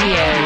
Radio.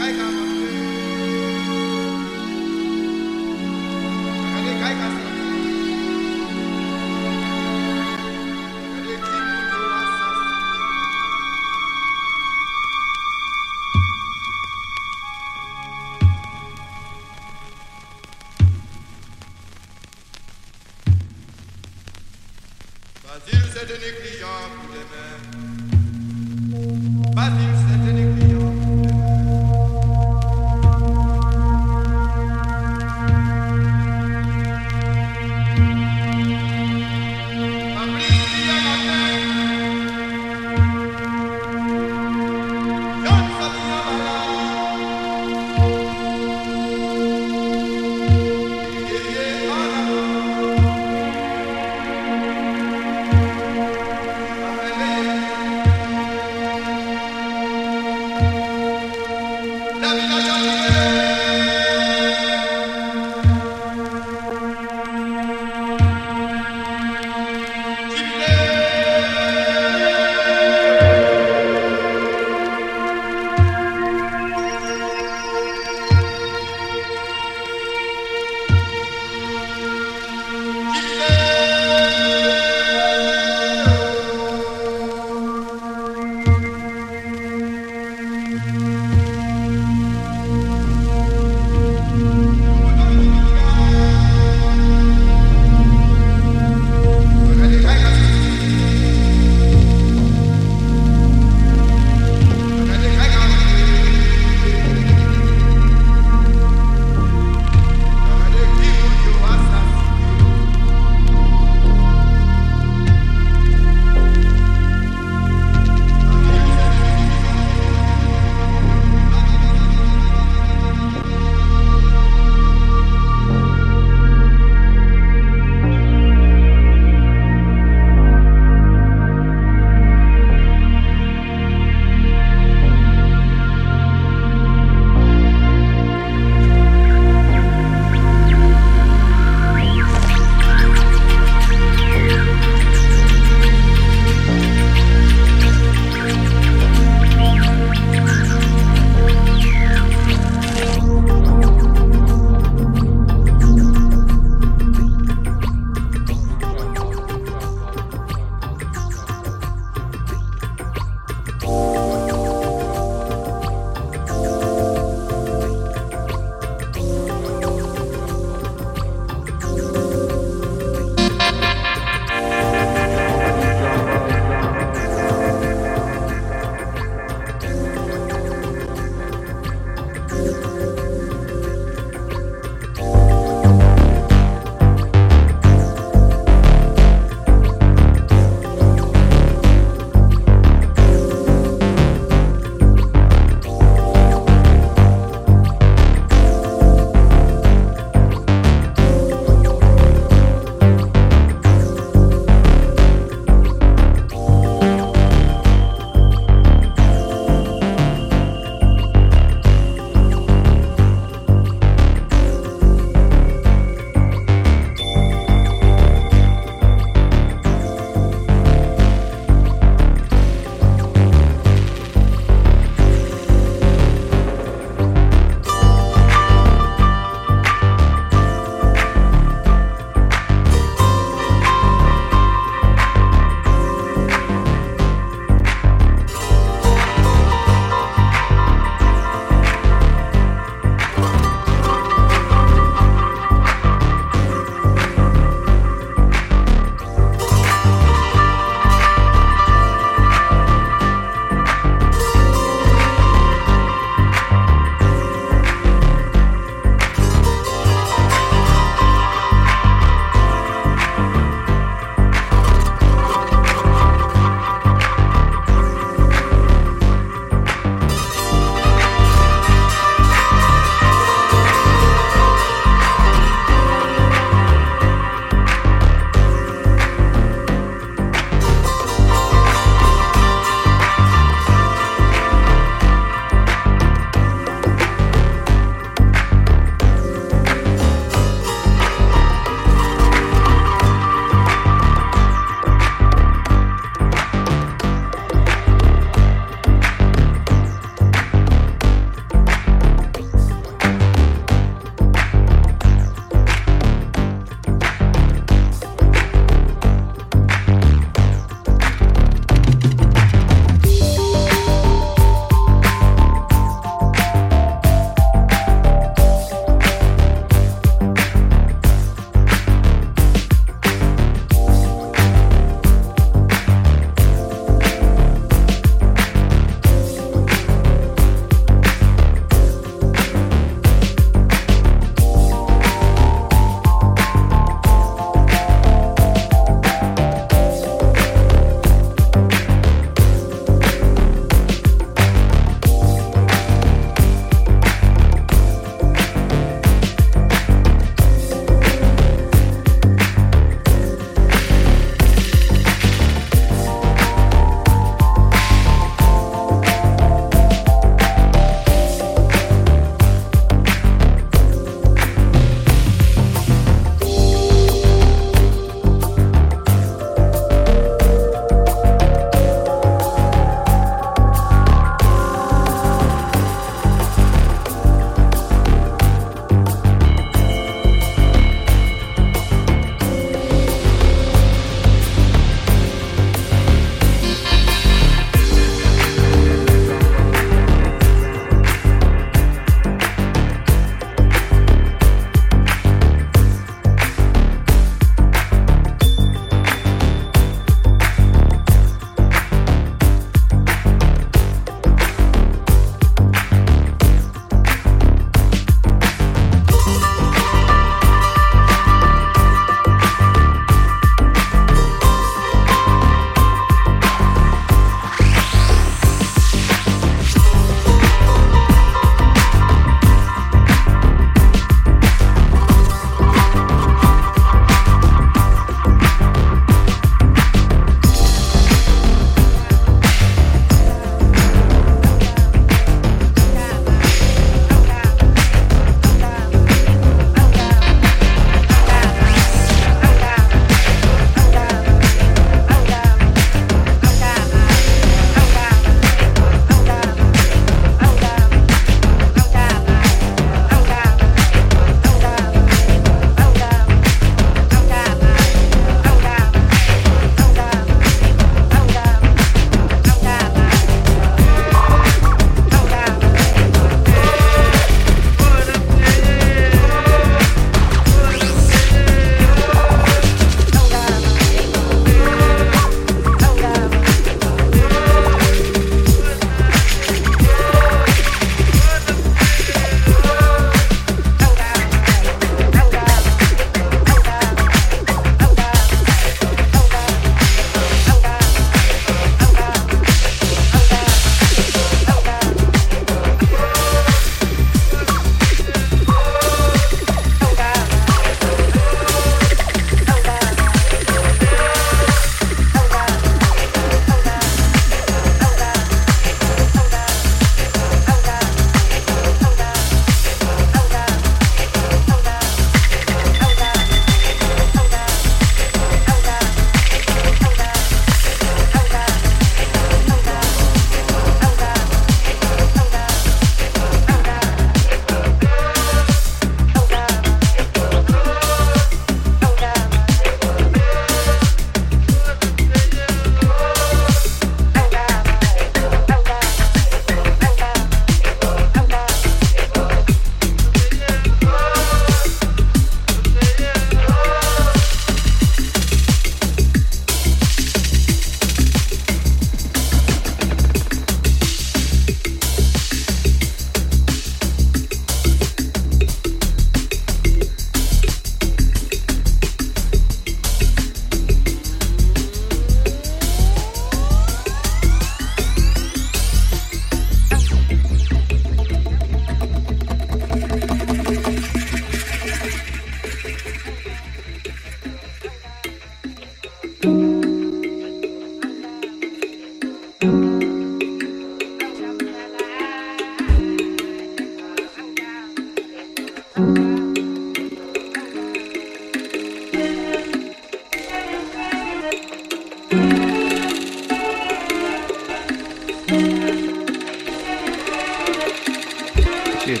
Cheers.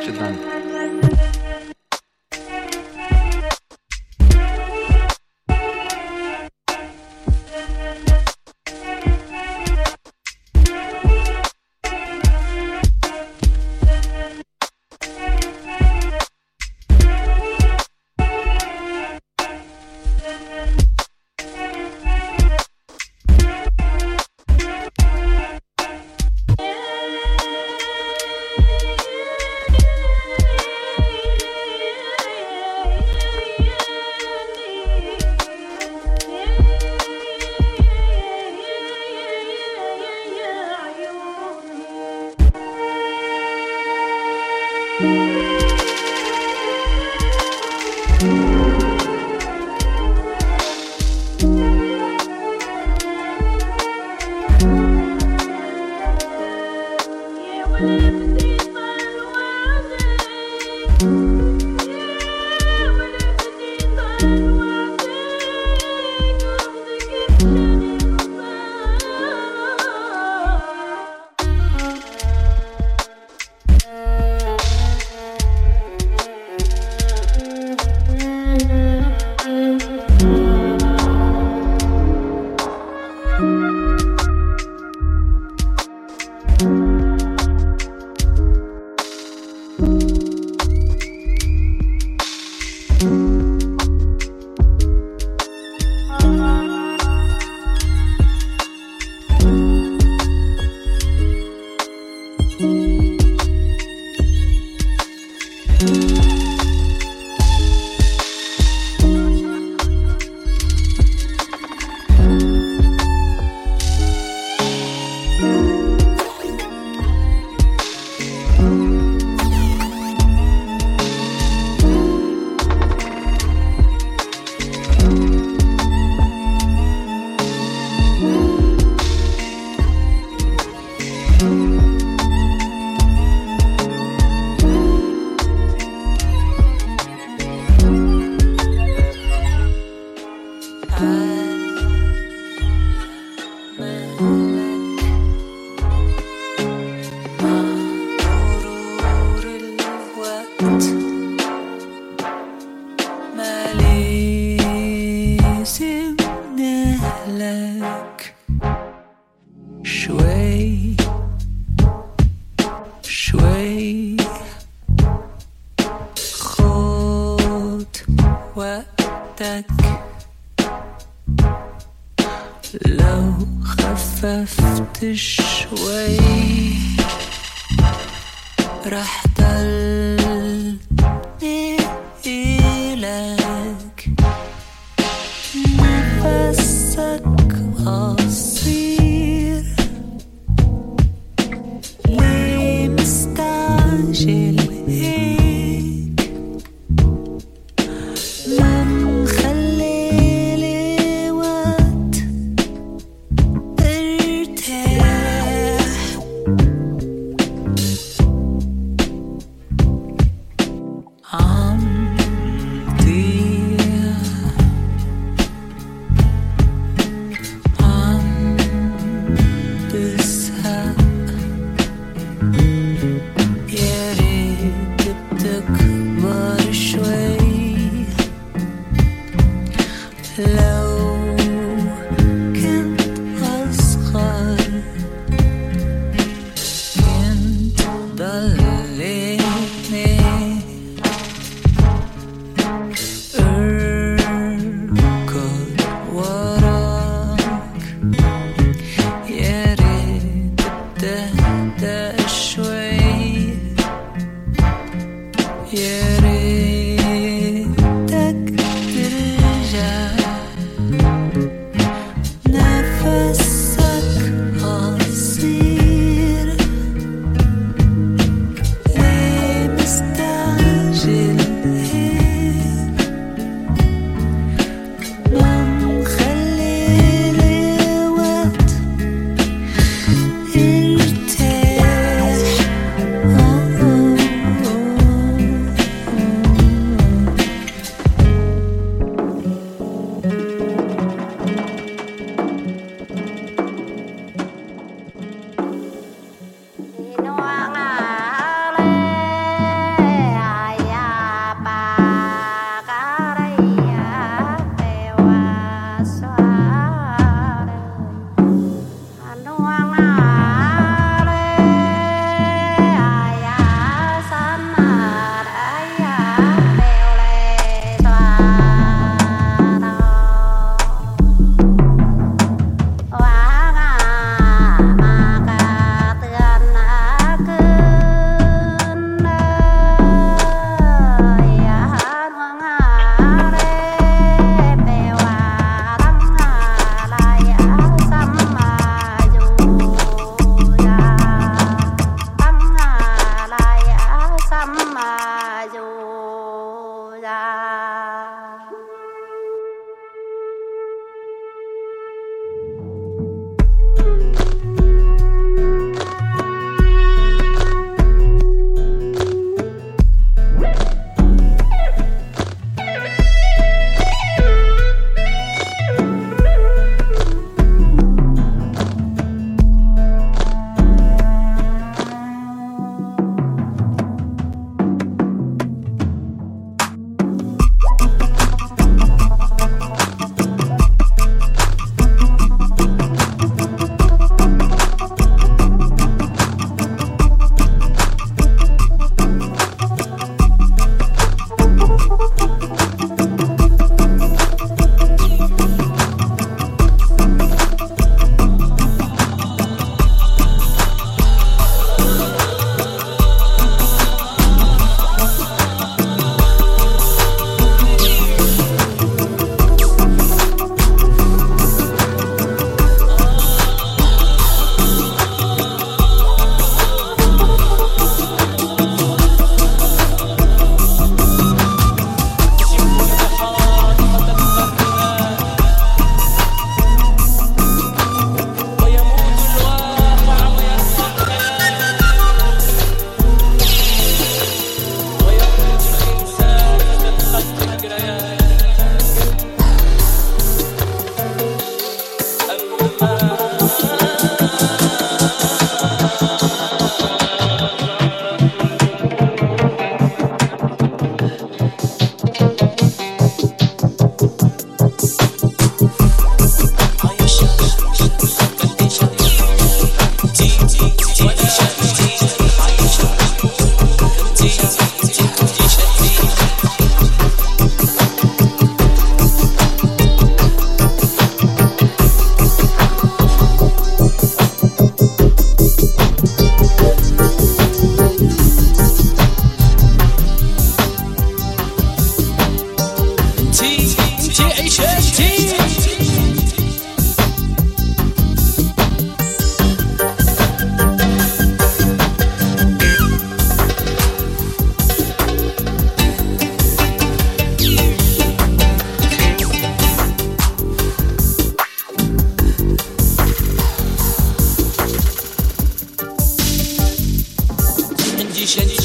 Przed nami. وقتك. لو خففت شوي راح ضل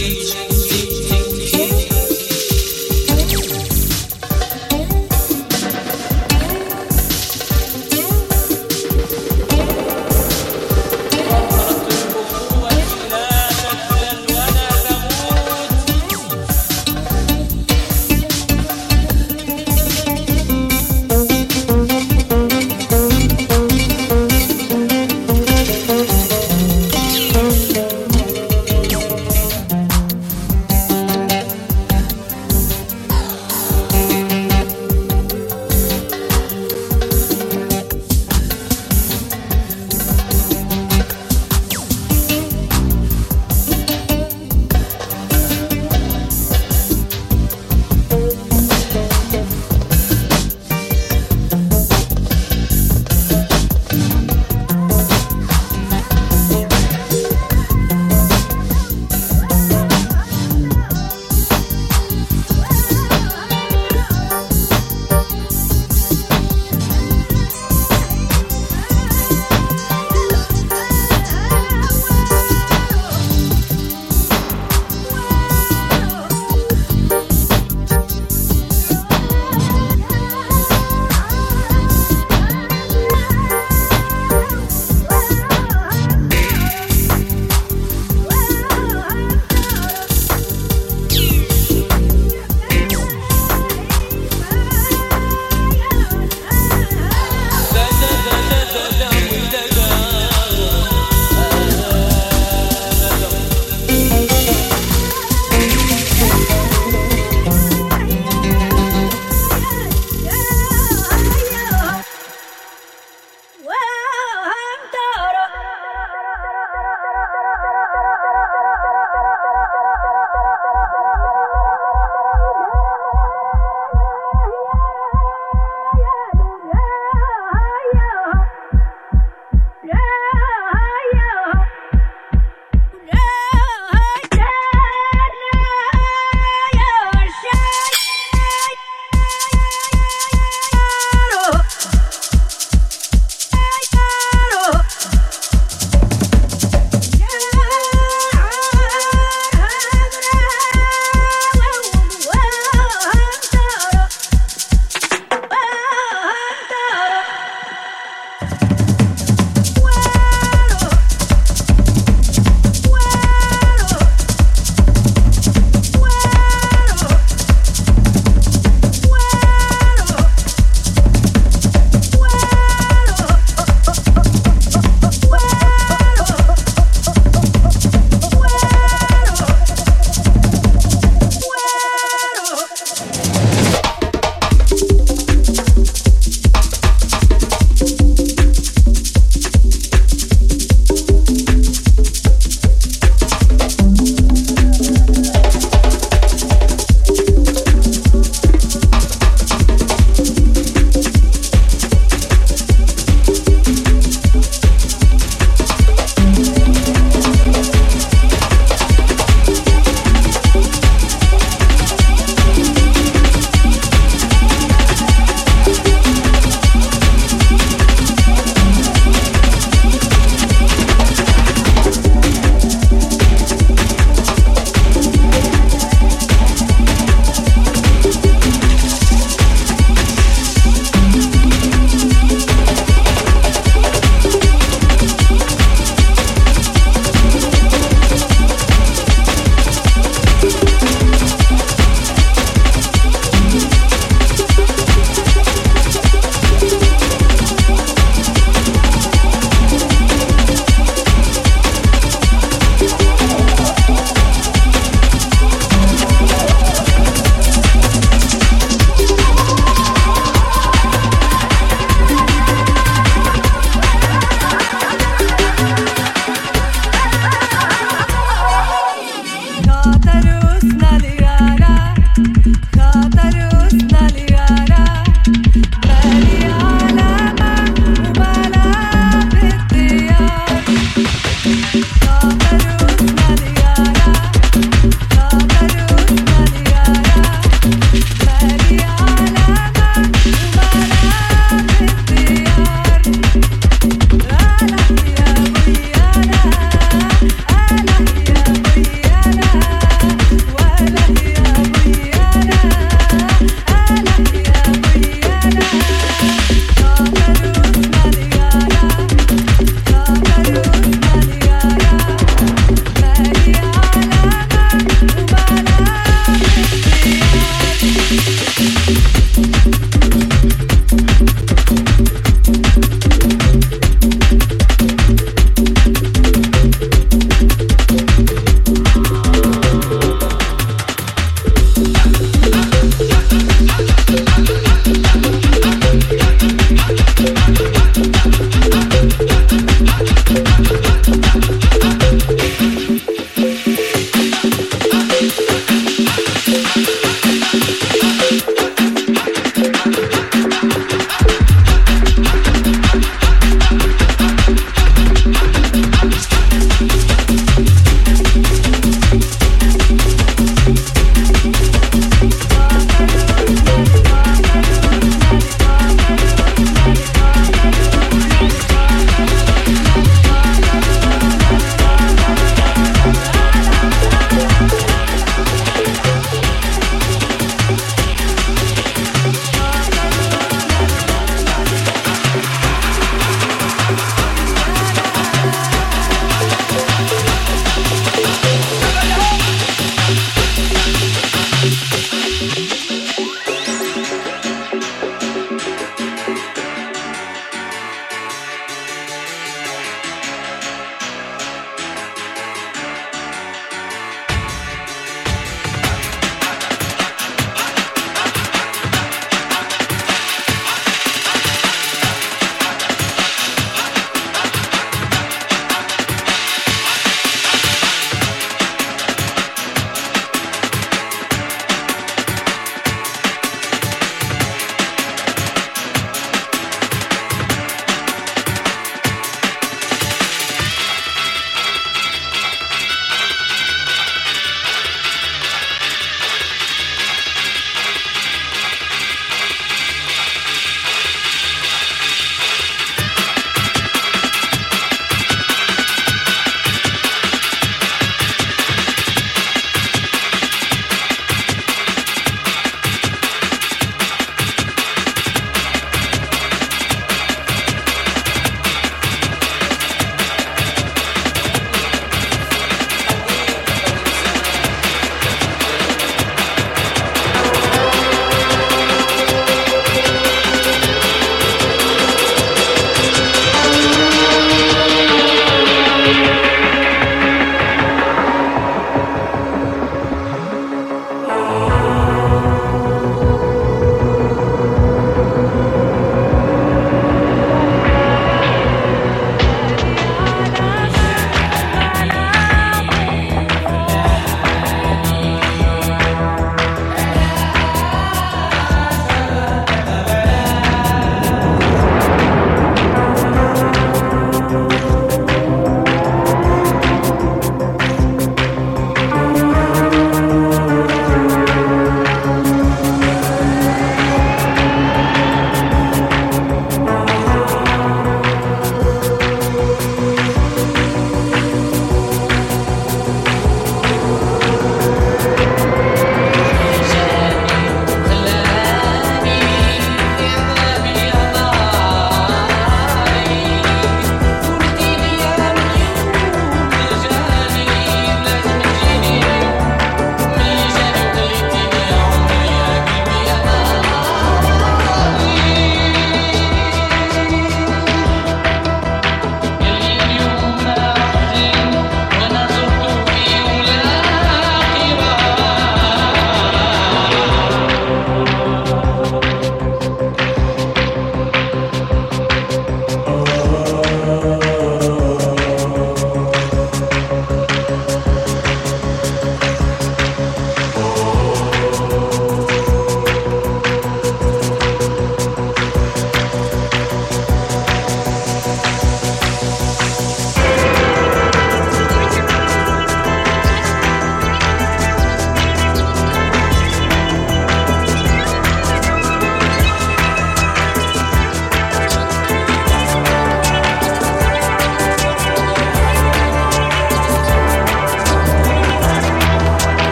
G, G,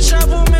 trouble, man.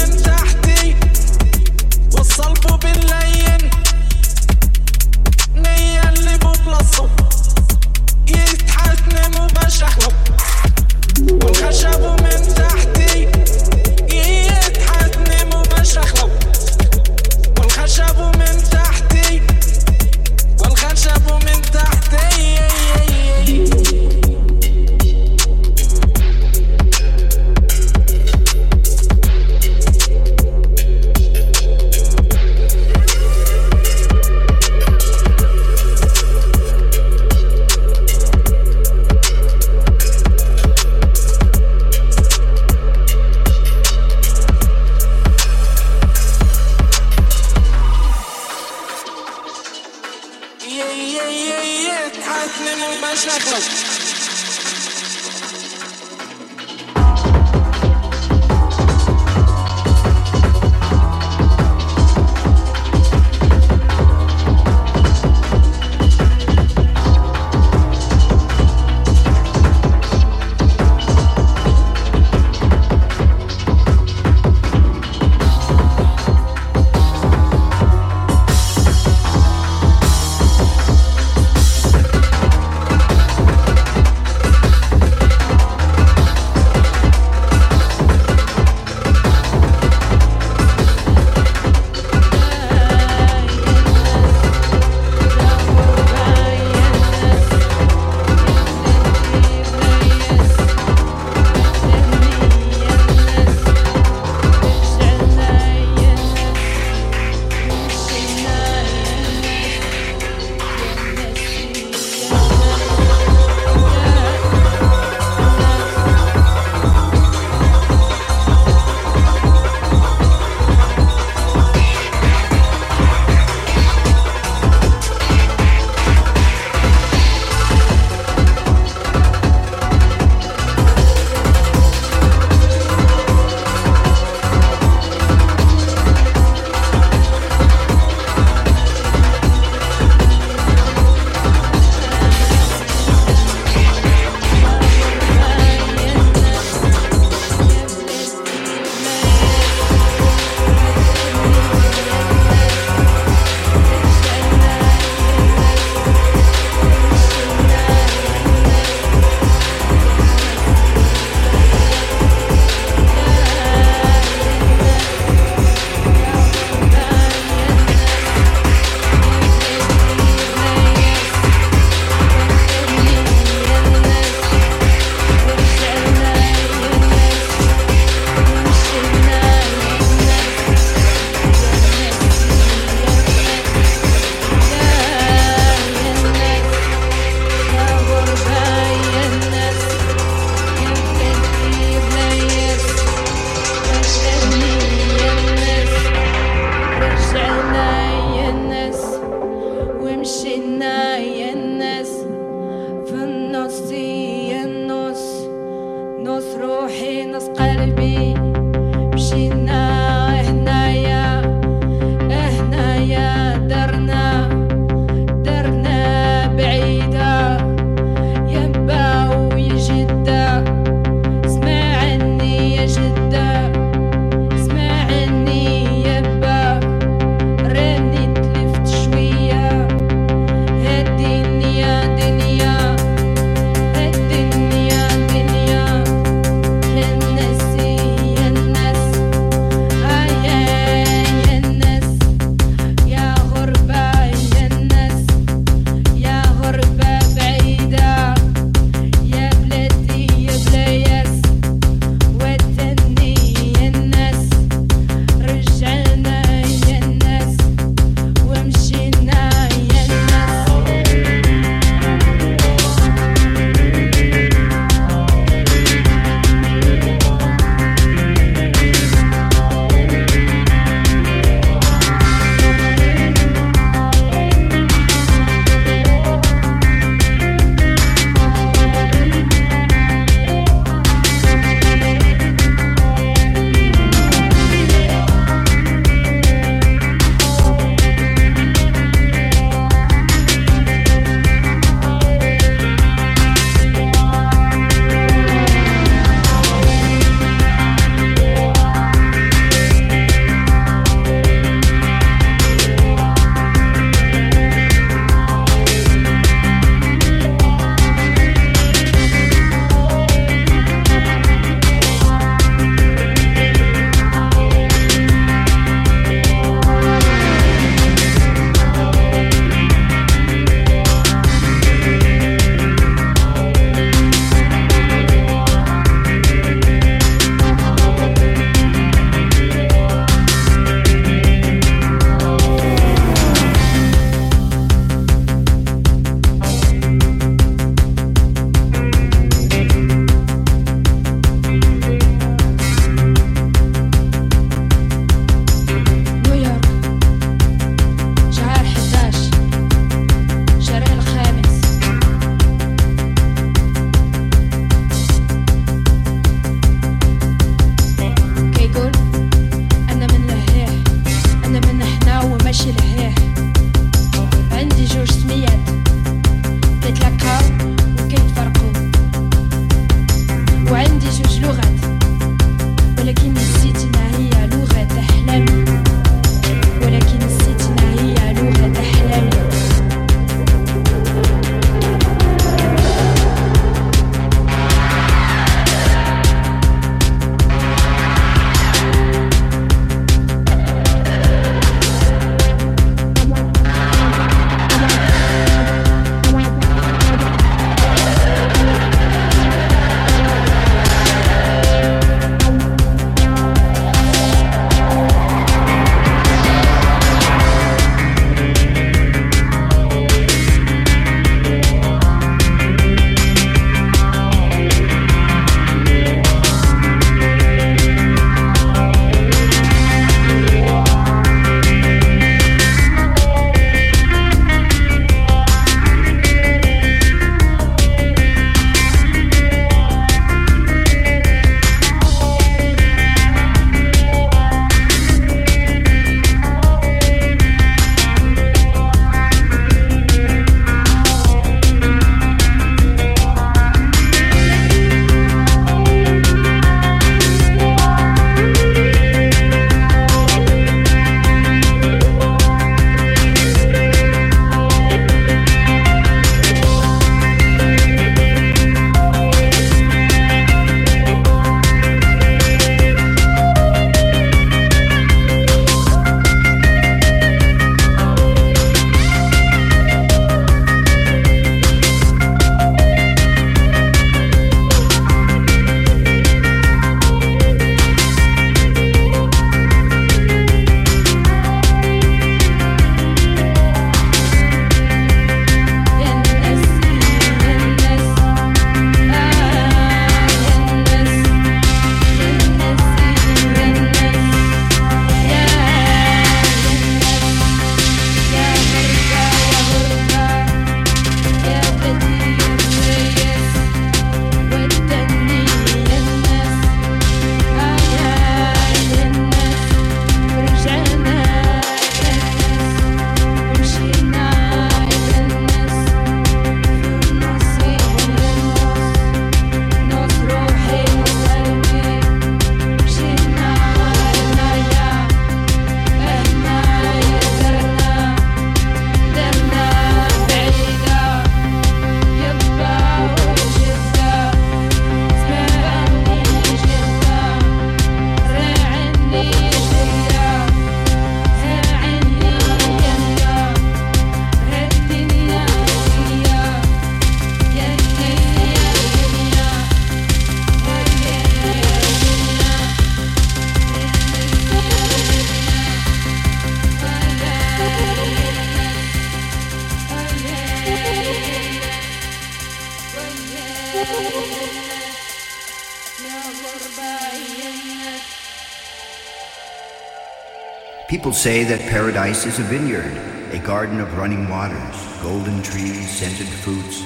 Say that paradise is a vineyard, a garden of running waters, golden trees, scented fruits,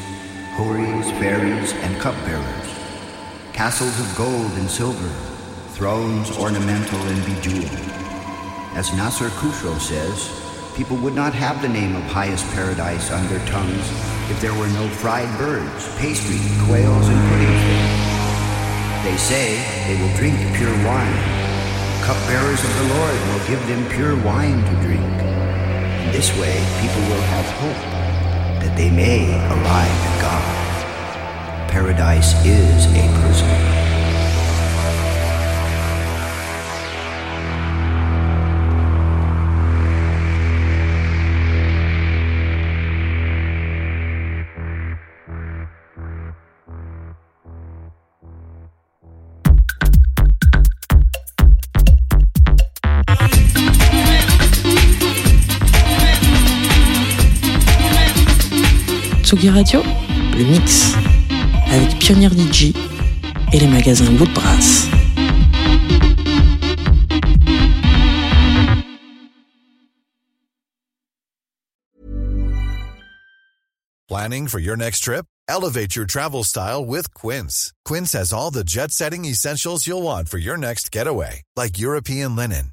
houris, fairies, and cupbearers, castles of gold and silver, thrones ornamental and bejeweled. As Nasser Khusro says, people would not have the name of highest paradise on their tongues if there were no fried birds, pastry, quails, and puddings. They say they will drink pure wine. Cupbearers of the Lord will give them pure wine to drink. In this way, people will have hope that they may arrive at God. Paradise is a prison. Radio, le mix, avec Pionnier DJ et les magasins Woodbrass. Planning for your next trip? Elevate your travel style with Quince. Quince has all the jet setting essentials you'll want for your next getaway, like European linen,